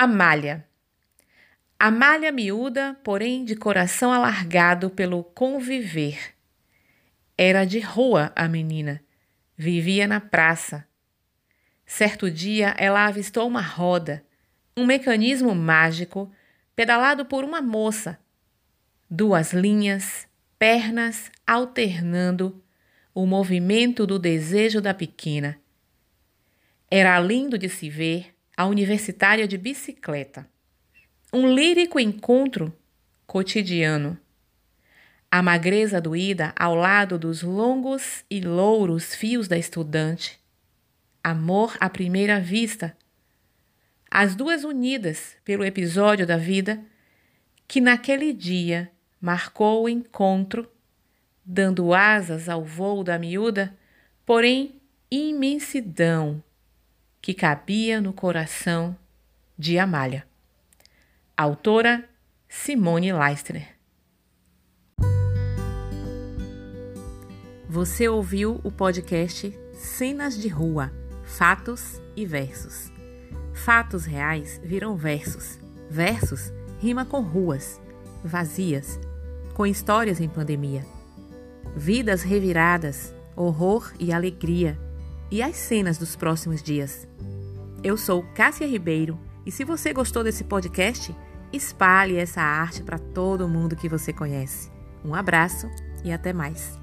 Amália. Amália miúda, porém de coração alargado pelo conviver. Era de rua a menina, vivia na praça. Certo dia ela avistou uma roda, um mecanismo mágico pedalado por uma moça. Duas linhas, pernas alternando o movimento do desejo da pequena. Era lindo de se ver a universitária de bicicleta. Um lírico encontro cotidiano. A magreza doída ao lado dos longos e louros fios da estudante. Amor à primeira vista. As duas unidas pelo episódio da vida que naquele dia marcou o encontro, dando asas ao voo da miúda, porém imensidão que cabia no coração de Amália. Autora Simone Leistner. Você ouviu o podcast Cenas de Rua, Fatos e Versos. Fatos reais viram versos. Versos rima com ruas, vazias, com histórias em pandemia. Vidas reviradas, horror e alegria e as cenas dos próximos dias. Eu sou Cássia Ribeiro e se você gostou desse podcast, espalhe essa arte para todo mundo que você conhece. Um abraço e até mais.